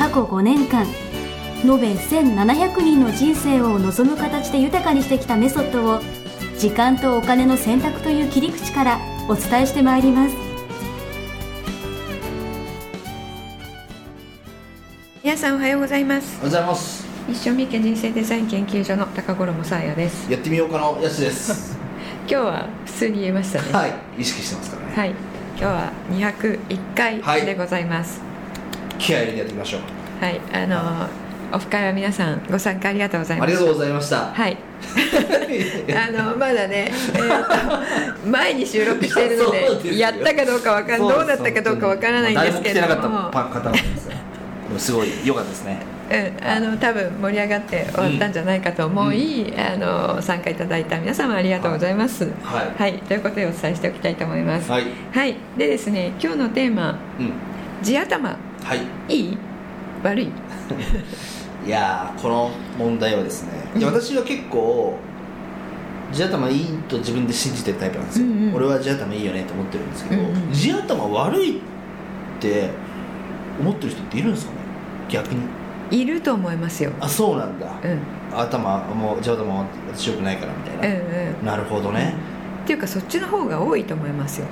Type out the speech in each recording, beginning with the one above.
過去5年間延べ1700人の人生を望む形で豊かにしてきたメソッドを時間とお金の選択という切り口からお伝えしてまいります。皆さんおはようございます。おはようございます。一生みけ人生デザイン研究所の高頃もさあやです。やってみようかのやすです。今日は普通に言えましたね。はい意識してますからね、はい。今日は201回でございます。気合い入れてやっていきましょうはい、あのオフ会は皆さんご参加ありがとうございますありがとうございました。はい。あのまだね、えーと 前に収録しているのでやったかどうかわかんどうだったかどうかわからないんですけれど誰も。すごい良かったです。ねうん、あの多分盛り上がって終わったんじゃないかと思い、あの参加いただいた皆様ありがとうございます。はいということでお伝えしておきたいと思います。はい。はい。でですね、今日のテーマうん。地頭。はい。いい？悪い。いやーこの問題はですねいや私は結構地頭いいと自分で信じてるタイプなんですよ、うんうん。俺は地頭いいよねと思ってるんですけど、うんうん地頭悪いって思ってる人っているんですかね？逆に。いると思いますよ。あそうなんだ、うん。頭もう地頭私よくないからみたいな、うんうん。なるほどね、っていうかそっちの方が多いと思いますよ。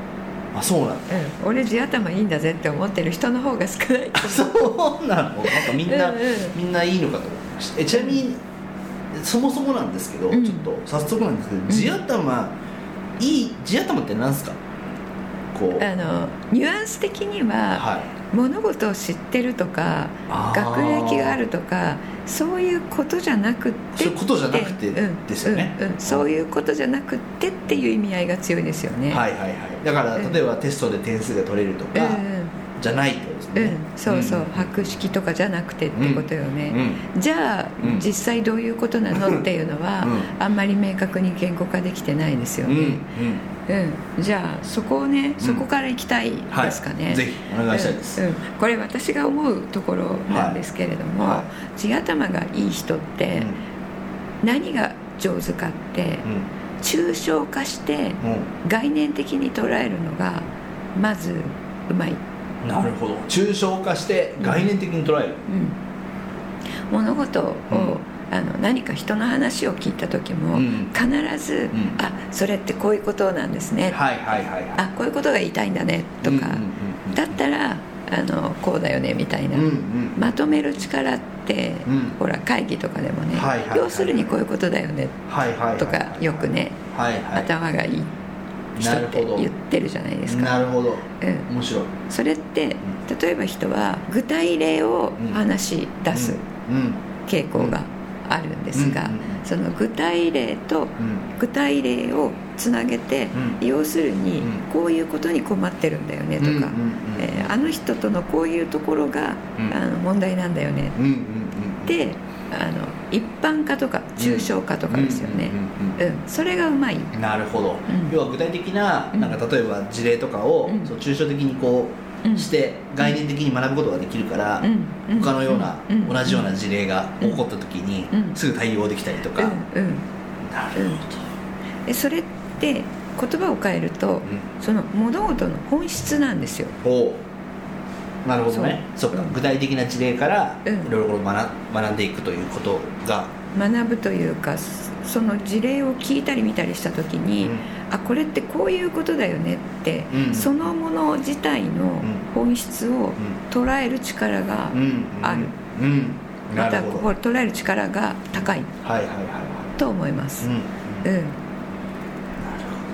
あそうなんだうん、俺地頭いいんだぜって思ってる人の方が少ないとそ思う。うなの？なんかみんな、うんうん。みんないいのかと思いましたえちなみにそもそもなんですけど、うん。ちょっと早速なんですけどん。地頭、いい地頭って何すか？こう。あのニュアンス的には、はい物事を知ってるとか学歴があるとかそういうことじゃなくってそういうことじゃなくてうんですよね。うんうんそういうことじゃなくってっていう意味合いが強いですよね。はいはいはい。だからうん。例えばテストで点数が取れるとうん。か、じゃないってことですね、うんうん、そうそう、ん。博識とかじゃなくてってことよね、じゃあ、うん。実際どういうことなのっていうのは、うん。あんまり明確に言語化できてないですよね、うん。じゃあそこをねそこから行きたいはいですかね、ぜひお願いしたいです、うん。うん。これ私が思うところなんですけれども、はい。は地頭がいい人って何が上手かって抽象化して概念的に捉えるのがまずうまい、なるほど。抽象化して概念的に捉える、うん、物事を、うんあの何か人の話を聞いた時も、うん。必ず、ん。あそれってこういうことなんですね、はいはいはいはい。あこういうことが言いたいんだねとか、だったらあのこうだよねみたいな、うんうんまとめる力って、うん。ほら会議とかでもね、はいはいはい。要するにこういうことだよねはいはいはい。とかよくね、はいはい。頭がいい人って言ってるじゃないですか。なるほど。うん、面白い。それって例えば人は具体例を話し出すうん。傾向があるんですが、その具体例とうん。具体例をつなげて、うん。要するにうん。こういうことに困ってるんだよねとか、えーあの人とのこういうところが、うん。あの問題なんだよね。であの一般化とか抽象化とかですよね、それがうまい、うんなるほど、ん。要は具体的なうん。なんか例えば事例とかを、うん。そう抽象的にこうんうして概念的に学ぶことができるから、他のような、うん。同じような事例が起こった時に、うん。すぐ対応できたりとか、なるほど、でそれって言葉を変えると、うん。その物事の本質なんですよ。なるほどね。そそうっか。具体的な事例からうん。いろいろ学学んでいくということが、学ぶというかその事例を聞いたり見たりした時に、うんあこれってこういうことだよねって、うん。そのもの自体の本質を捉える力がうん。うん。ある、うん。またこう捉える力が高い。はいはいはいはと思います、い、うん。うん。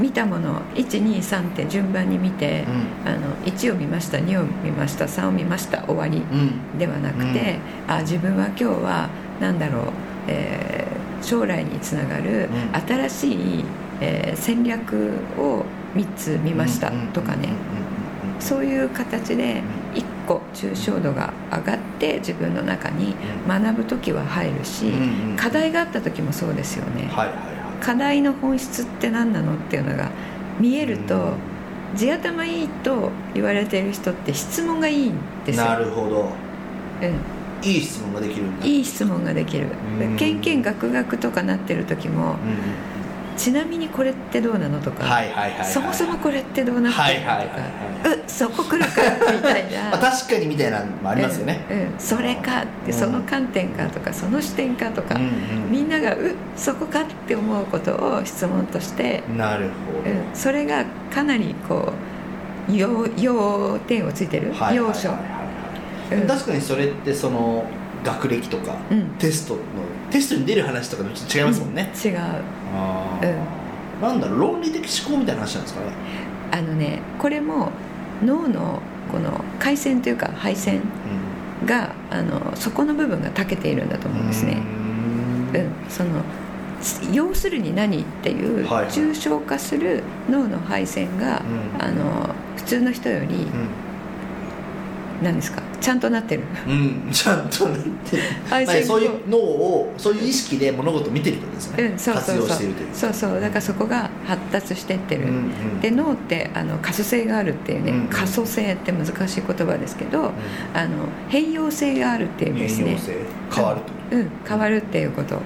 見たものを123って順番に見て、あの1を見ました2を見ました3を見ました終わりうん。うんではなくて、あ自分は今日は何だろう、えー将来につながるうん。新しい、えー戦略を3つ見ましたとかね、そういう形で一個抽象度が上がって自分の中に学ぶ時は入るし、課題があった時もそうですよね、課題の本質って何なのっていうのが見えると、地頭いいと言われてる人って質問がいいんですよなるほどうんいい質問ができるんだいい質問ができるうんけんけんがくがくとかなってる時もうんちなみにこれってどうなの？とか、はいはいはいはいそもそもこれってどうなってはいるの？とか、はいはいはいうそこ来るか？みたいな。まあ確かにみたいなのもありますよね。うん。うん。それかってうん。その観点かとかその視点かとか、うんみんながうそこか？って思うことを質問として、うんなるほうん、それがかなりこう要要点をついてる、どはいはいはい要所、はい。はいうん。確かにそれってその学歴とかうん。テストのテストに出る話とかとちょっと違いますもんね。違う。あー。なんだろう論理的思考みたいな話なんですかね。あのねこれも脳のこの回線というか配線があのそこの部分が長けているんだと思うんですね。ううん、その要するに何っていうはいはい。抽象化する脳の配線が、うん。あの普通の人より何ですか？ちゃんとなってる。うん、うん、ちゃんとなってる。配線まあそういう脳をそういう意識で物事を見てるってことですね、うん、そうそう活用そうしているというそうそう。だからそこが発達してってる、うんうん。で脳ってあの可塑性があるっていうね、うんうん。可塑性って難しい言葉ですけど、あの変容性があるっていう意味ですね。変容性変わると、うん、変わるっていうこと、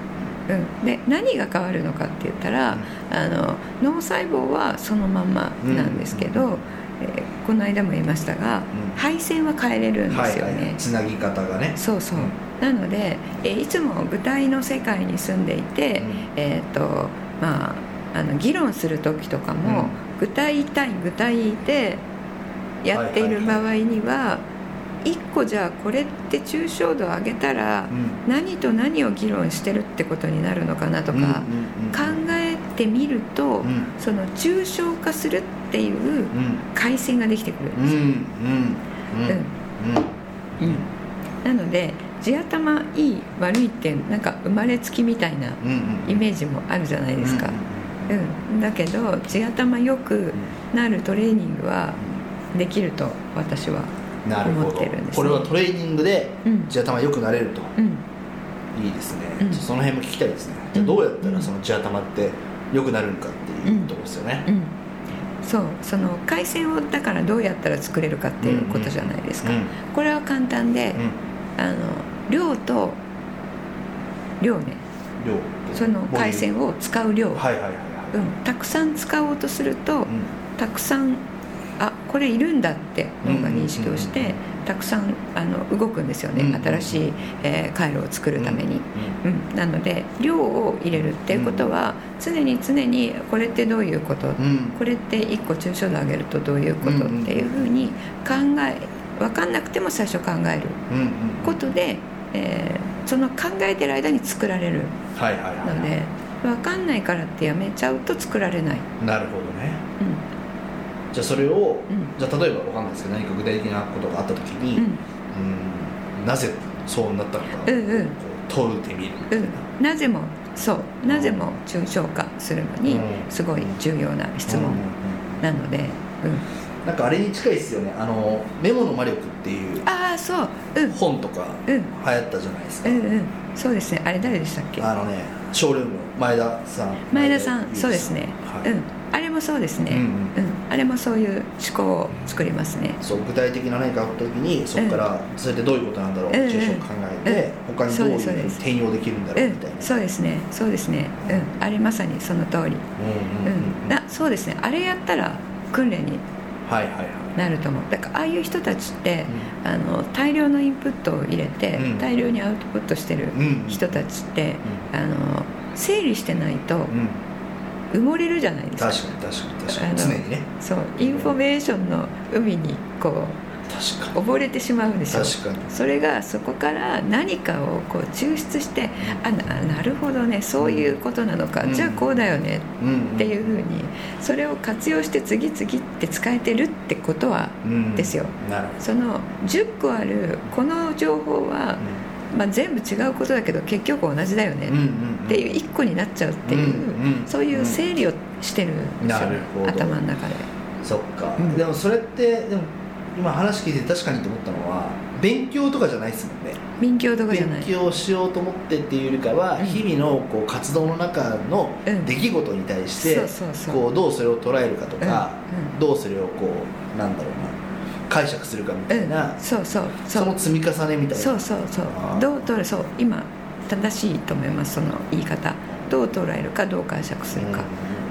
うん、で何が変わるのかって言ったら、あの脳細胞はそのまんまなんですけど、うんえーこの間も言いましたが、うん。配線は変えれるんですよね、はいはい、つなぎ方がね。そうそう、なので、えーいつも具体の世界に住んでいて、うん。えっ、とまああの議論する時とかも、うん。具体対具体でやっている場合には,、一個じゃあこれって抽象度を上げたら、うん。何と何を議論してるってことになるのかなとか、うんうんうん考えてみると、うん。その抽象化するっていううん。回線ができてくるんですよ、うんうんうん。うん。なので地頭いい悪いってなんか生まれつきみたいなイメージもあるじゃないですか、うんだけど地頭よくなるトレーニングはできると私は思ってるんですね。これはトレーニングでうん。地頭良くなれると。うん。いいですね、うん。その辺も聞きたいですね。じゃあどうやったらその地頭って良くなるのかっていうところですよね、うん。そう。その回線をだからどうやったら作れるかっていうことじゃないですか、うん。これは簡単で、うん。あの量と量ね。量。その回線を使う量、はいはいはいはい。うん、たくさん使おうとすると、うん。たくさんあこれいるんだって脳が認識をして、たくさんあの動くんですよね、うん新しい、えー回路を作るために、うんうんなので量を入れるっていうことは、常に常にこれってどういうこと、うん。これって1個抽象度上げるとどういうこと？うんっていうふうに考え分かんなくても最初考える。うんうんことで、えーその考えてる間に作られるはいはいはいので分かんないからってやめちゃうと作られない、なるほどね。うじゃあそれを、うん。じゃあ例えばわかんないですけど何か具体的なことがあった時に、んうん。うんなぜそうなったのかを、うんうん。問うてみるみたいな、うん、なぜもそう。なぜも抽象化するのにうん。すごい重要な質問なので、うん。なんかあれに近いですよね。あの「メモの魔力」っていうああそう。うん。本とかうん。流行ったじゃないですか、うんうん。そうですね。あれ誰でしたっけ？あのねショールームの前田さん。前田さん。そうですね、はいうん。あれもそうですね、うんうん。うんあれもそういう思考を作りますね。そう具体的な何かあった時にそこからそれってどういうことなんだろうってうん。抽象考えて、他にどういうふうに転用できるんだろううん。みたいな、そうですね。そうですね。うん。あれまさにその通り。うんうんううん。ん。あそうですね。あれやったら訓練にはいはいはい。なると思う。だからああいう人たちってあの大量のインプットを入れて、うん。大量にアウトプットしてるうん。うん人たちって、あの整理してないとうん埋もれるじゃないですか。確かに確かに確かに。常にね。そうインフォメーションの海にこ確かう溺れてしまうんですよそれがそこから何かをこう抽出してあななるほどねそういうことなのか、うん。じゃあこうだよね。うんっていうふうにそれを活用して次々って使えてるってことはうん。ですよ。なるほその10個あるこの情報は、まあ、全部違うことだけど結局同じだよね。っていう1個になっちゃうっていう、そういう整理をしてるんですよ、頭の中で。そっか、うん。でもそれってでも今話聞いて確かにと思ったのは勉強とかじゃないですもんね。勉強とかじゃない。勉強しようと思ってっていうよりかは、うん。日々のこう活動の中のうん。出来事に対して、どうそれを捉えるかとか、どうそれをこうなんだろうな解釈するかみたいな、うん、そうそうそそうの積み重ねみたいな。そうそうそう。どう捉えそう今正しいと思いますその言い方。どう捉えるかどう解釈するか。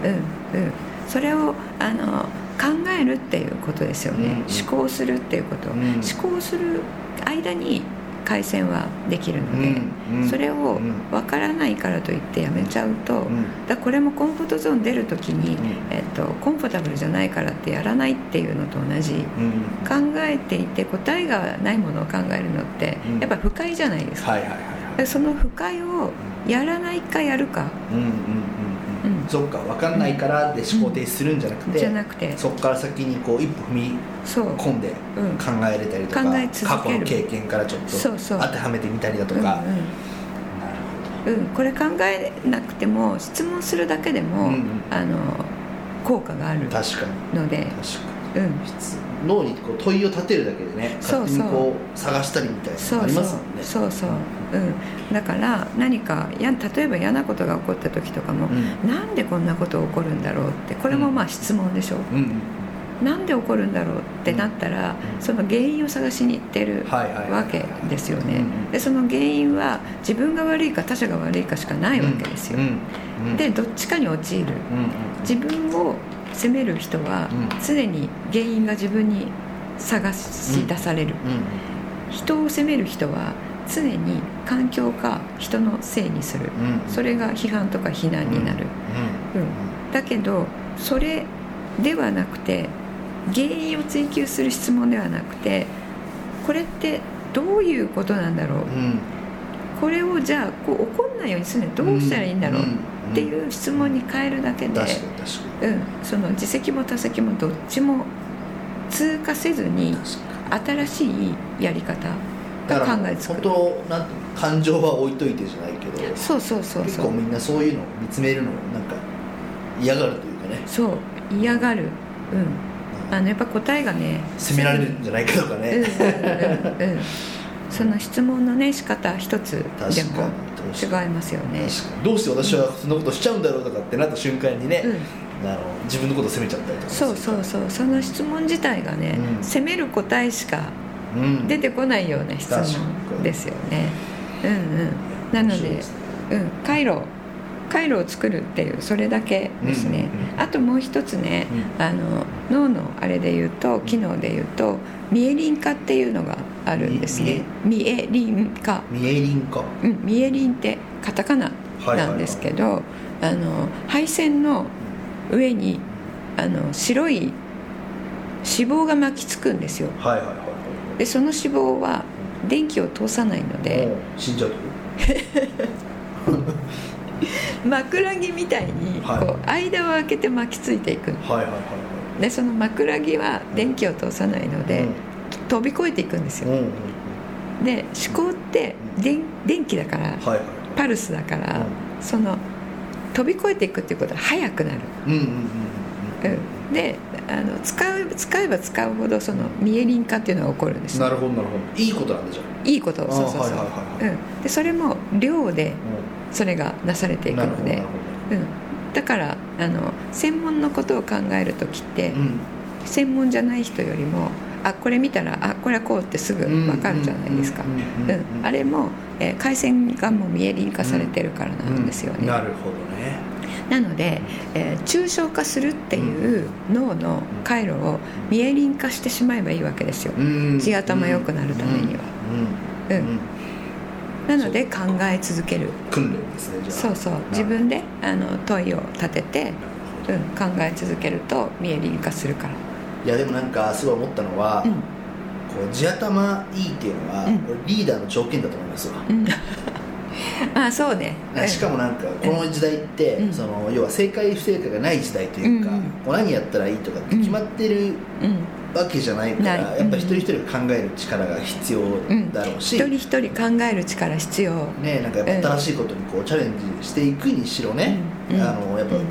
うんうん。それをあの考えるっていうことですよね、うんうん。思考するっていうこと、うん。思考する間に回線はできるので、うんうん。それをうん分からないからといってやめちゃうと、うん。だこれもコンフォートゾーン出る時に、うん。えっと、コンフォータブルじゃないからってやらないっていうのと同じ。うん。考えていて答えがないものを考えるのってうん。やっぱ不快じゃないですか、その不快をやらないかやるか。うんうんうんそっか分かんないからで思考停止するんじゃなくて、じゃなくてそこから先にこう一歩踏み込んで考えれたりとか、考え続過去の経験からちょっとそうそう当てはめてみたりだとかうんか、うんうん、これ考えなくても質問するだけでも、うんうんあの効果がある確かにので、確かにうん、脳にこう問いを立てるだけでねそうそう勝手にこう探したりみたいなのありますもんねそうそう、うん、だから何かや例えば嫌なことが起こった時とかも、うん。なんでこんなこと起こるんだろうってこれもまあ質問でしょ、うんなんで起こるんだろうってなったら、うん。その原因を探しに行ってるわけですよね、うんでその原因は自分が悪いか他者が悪いかしかないわけですよ、うんうん。でどっちかに陥る。うんうん。自分を責める人はうん。常に原因が自分に探し出される、うん。人を責める人は常に環境か人のせいにする。うん。それが批判とか非難になる、うん。うん。だけどそれではなくて原因を追求する質問ではなくてこれってどういうことなんだろう。うん。これをじゃあこう怒んないようにするにはどうしたらいいんだろう。っていう質問に変えるだけで、うん、その自責も他責もどっちも通過せずに。新しいやり方が考えつく本当感情は置いといてじゃないけどそうそうそうそう。結構みんなそういうのを見つめるのをなんか嫌がるというかね。そう嫌がる。うん。あのやっぱ答えがね責められるんじゃないかとかね。うんうん その質問のね仕方一つでもに違いますよね。どうして私はそんなことしちゃうんだろうとかってなった瞬間にね、うん。あの自分のことを責めちゃったりとかそうそうそう。その質問自体がね、うん。責める答えしかうん出てこないような質問ですよね。うんうん。なのでうん。回路回路を作るっていうそれだけですね、うんうんあともう一つね、あの脳のあれで言うと機能で言うとミエリン化っていうのがあるんですね。ミエリン化。ミエリンかうん、ミエリンってカタカナなんですけど、あの配線の上にあの白い脂肪が巻きつくんですよ。はいはいはい。はでその脂肪は電気を通さないのいで死んじゃう 枕木みたいにはい。こう間を空けて巻きついていく。ことはいはいはい。でその枕木は電気を通さないので、飛び越えていくんですよ。で思考って電電気だからはいはい。はいパルスだから、その飛び越えていくっていうことは速くなる。うんうんうんうん。うん、であの使う使えば使うほどそのミエリン化っていうのが起こるんですなるほどなるほど。いいことなんだじゃいいこと。あそうそうそう、うん、でそれも量でそれがなされていくので。うん、だからあの専門のことを考える時って、どうん。専門じゃない人よりもあこれ見たらあこれはこうってすぐ分かるじゃないですか、あれも、えー回線がもうミエリン化されてるからなんですよね、なるほどねなので、えー抽象化するっていう脳の回路をミエリン化してしまえばいいわけですよ、うん。地頭良くなるためには。うん。うん。うん。なので考え続ける。訓練ですねそうそう。自分であの問いを立てて、うん、考え続けるとミエリン化するから。いやでもなんかすごい思ったのは、うん。こう地頭いいっていうのは、リーダーの条件だと思いますわ、うん あそうね。しかもなんかこの時代って、うん。その要は正解不正解がない時代というか、うん何やったらいいとかって決まってるうんわけじゃないからやっぱ一人一人が考える力が必要だろうし、うん、一人一人考える力必要。ねなんかやっぱ新しいことにこうチャレンジしていくにしろね、あのやっぱ、その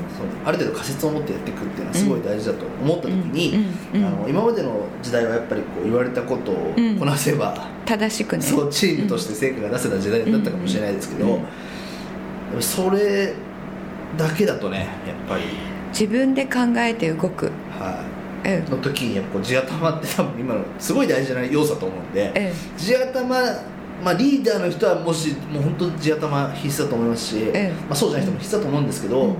ある程度仮説を持ってやっていくっていうのはすごい大事だと思った時に、あの今までの時代はやっぱりこう言われたことをこなせば、正しくね。そうチームとして成果が出せた時代だったかもしれないですけど、それだけだとねやっぱり。自分で考えて動く。はい、うん、の時にやっぱ地頭って多分今のすごい大事な要素だと思うんで、地頭まあ、リーダーの人はもしもう本当地頭必須だと思いますし、まあ、そうじゃない人も必須だと思うんですけど、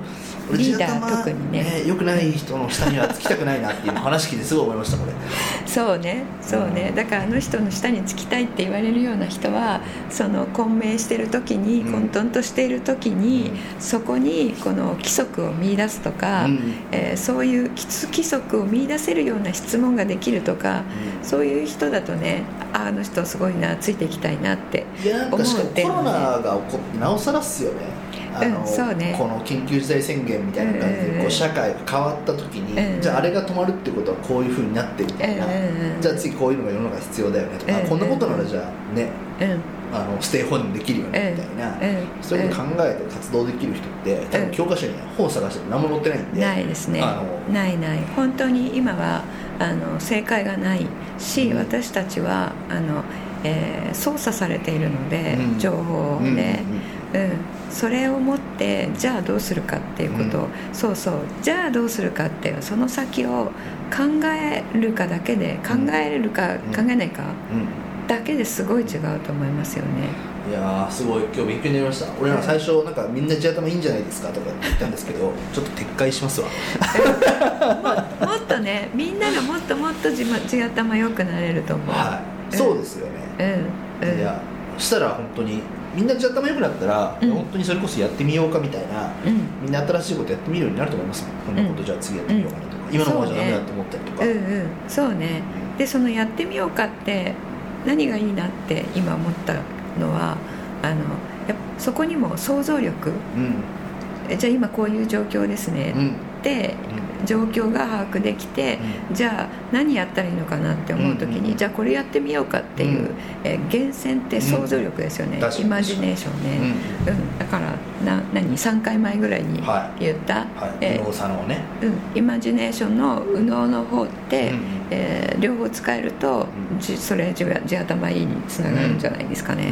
リーダー特にね。ねよくない人の下にはつきたくないなっていう話聞いてすごい思いましたこれ。そうねそうね、うん、だからあの人の下につきたいって言われるような人はその混迷してる時に、混沌としている時に、うん、そこにこの規則を見出すとか、うん、えー、そういう規則を見出せるような質問ができるとか、そういう人だとねあの人すごいなついていきたいなって思うってコロナが起こってなおさらっすよねあの、うんそうね、この緊急事態宣言みたいな感じで、こう社会が変わった時に、じゃああれが止まるってことはこういうふうになってみたいな、じゃあ次こういうのが世の中必要だよねとか、こんなことならじゃあね、あのステイホームできるよねみたいな、そういうの考えて活動できる人って多分教科書に本探しても何も載ってないんでないですね。ないない。本当に今はあの正解がないし、私たちはあの、えー、操作されているので、情報で、うんそれを持ってじゃあどうするかっていうこと。を、うん、そうそう。じゃあどうするかっていうその先を考えるかだけで考えれるか、うん、考えないか、だけですごい違うと思いますよね。いやすごい。今日勉強になりました。俺ら最初なんかみんな地頭いいんじゃないですか？とか言ったんですけど ちょっと撤回しますわ。ももっとねみんながもっともっと地地頭良くなれると思う、はい、そうですよね、うん、うん、いやしたら本当にみんな若干良くなったら、うん、本当にそれこそやってみようかみたいな、うん、みんな新しいことやってみるようになると思います。こんなことじゃあ次やってみようかなとか、今のままじゃダメだと思ったりとか、うん。うん、そうね。でそのやってみようかって何がいいなって今思ったのはあのやそこにも想像力、じゃあ今こういう状況ですね。って、状況が把握できて、うん、じゃあ何やったらいいのかなって思う時に、うん、じゃあこれやってみようかっていう、うん、え源泉って想像力ですよね、イマジネーションね、うんだからな何？3回前ぐらいに言った、はい、えうん、イマジネーションの右脳の方って、うん、えー、両方使えると、じそれ地頭いいにつながるんじゃないですかね。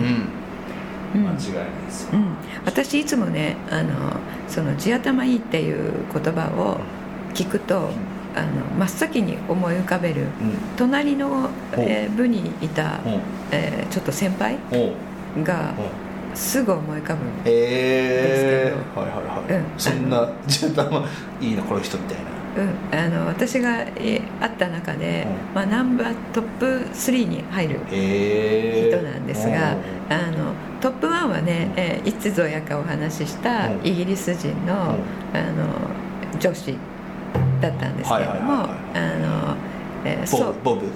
間違いないですうん、私いつもねあのその地頭いいっていう言葉を聞くとあの真っ先に思い浮かべる、隣の、えー、部にいた、えー、ちょっと先輩がすぐ思い浮かぶんですけど、えー、はいはいはい、うん、そんなじゃあいいなこの人みたいなうん、あの私が、え会った中で、まあ、ナンバートップ3に入る人なんですがあのトップ1はね、えー、いつぞやかお話ししたイギリス人のあの女子だったんですけれどもボブ。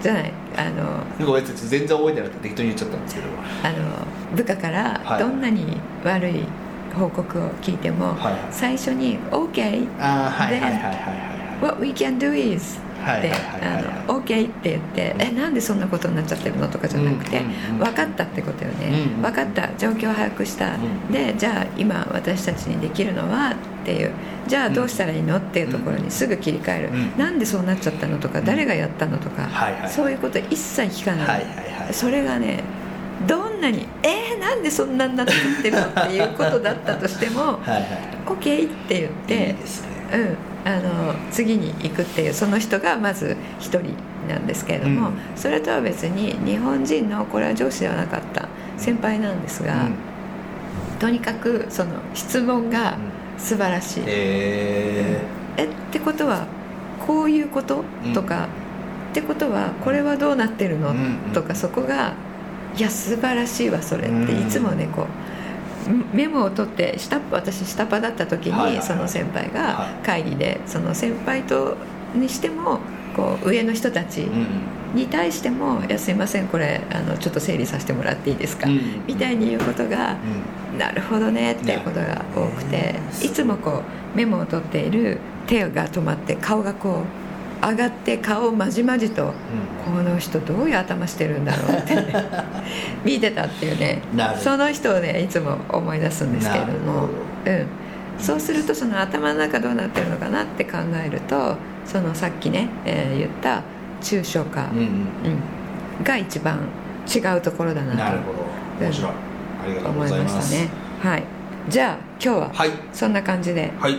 じゃないあのごめん全然覚えてなくて適当に言っちゃったんですけど。あの部下からどんなに悪い報告を聞いても、はい。はい、最初に「OK」あはいはいはいはい「What we can do is」って「OK」って言って「えなんでそんなことになっちゃってるの?」とかじゃなくて「分かった」ってことよね「分かった状況を把握した」でじゃあ今私たちにできるのはっていう。じゃあどうしたらいいのっていうところにすぐ切り替える、なんでそうなっちゃったのとか誰がやったのとか、そういうこと一切聞かない,、それがねどんなに「えー、なんでそんなになってるの?」っていうことだったとしても「はいはい、OK」って言ってうんあの次に行くっていうその人がまず1人なんですけれども、うん、それとは別に日本人のこれは上司ではなかった先輩なんですが、うん、とにかくその質問が素晴らしい。えー、えってことはこういうこと、とかってことはこれはどうなってるの、とかそこがいや素晴らしいわそれって。いつもねこう。メモを取って下私下パだった時にその先輩が会議でその先輩とにしてもこう上の人たちに対しても「いやすいませんこれあのちょっと整理させてもらっていいですか」みたいに言うことが「なるほどね」っていうことが多くていつもこうメモを取っている手が止まって顔がこう上がって顔をまじまじと、うん、この人どういう頭してるんだろうって 見てたっていうねその人をねいつも思い出すんですけれども。うん、そうするとその頭の中どうなってるのかなって考えるとそのさっきね、えー、言った抽象化、うん、うん。うん、が一番違うところだなと。なるほど。面白い、うん、ありがとうございます。ね。はい。じゃあ今日はそんな感じで、はい、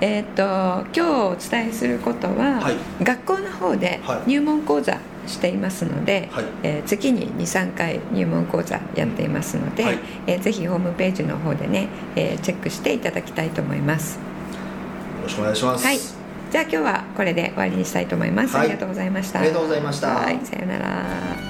えーと、今日お伝えすることは、はい、学校の方で入門講座していますので、はい、えー、月に23回入門講座やっていますので、はい、えー、ぜひホームページの方でね、えー、チェックしていただきたいと思います。よろしくお願いします、はい、じゃあ今日はこれで終わりにしたいと思います、ありがとうございました。ありがとうございました。はい。さようなら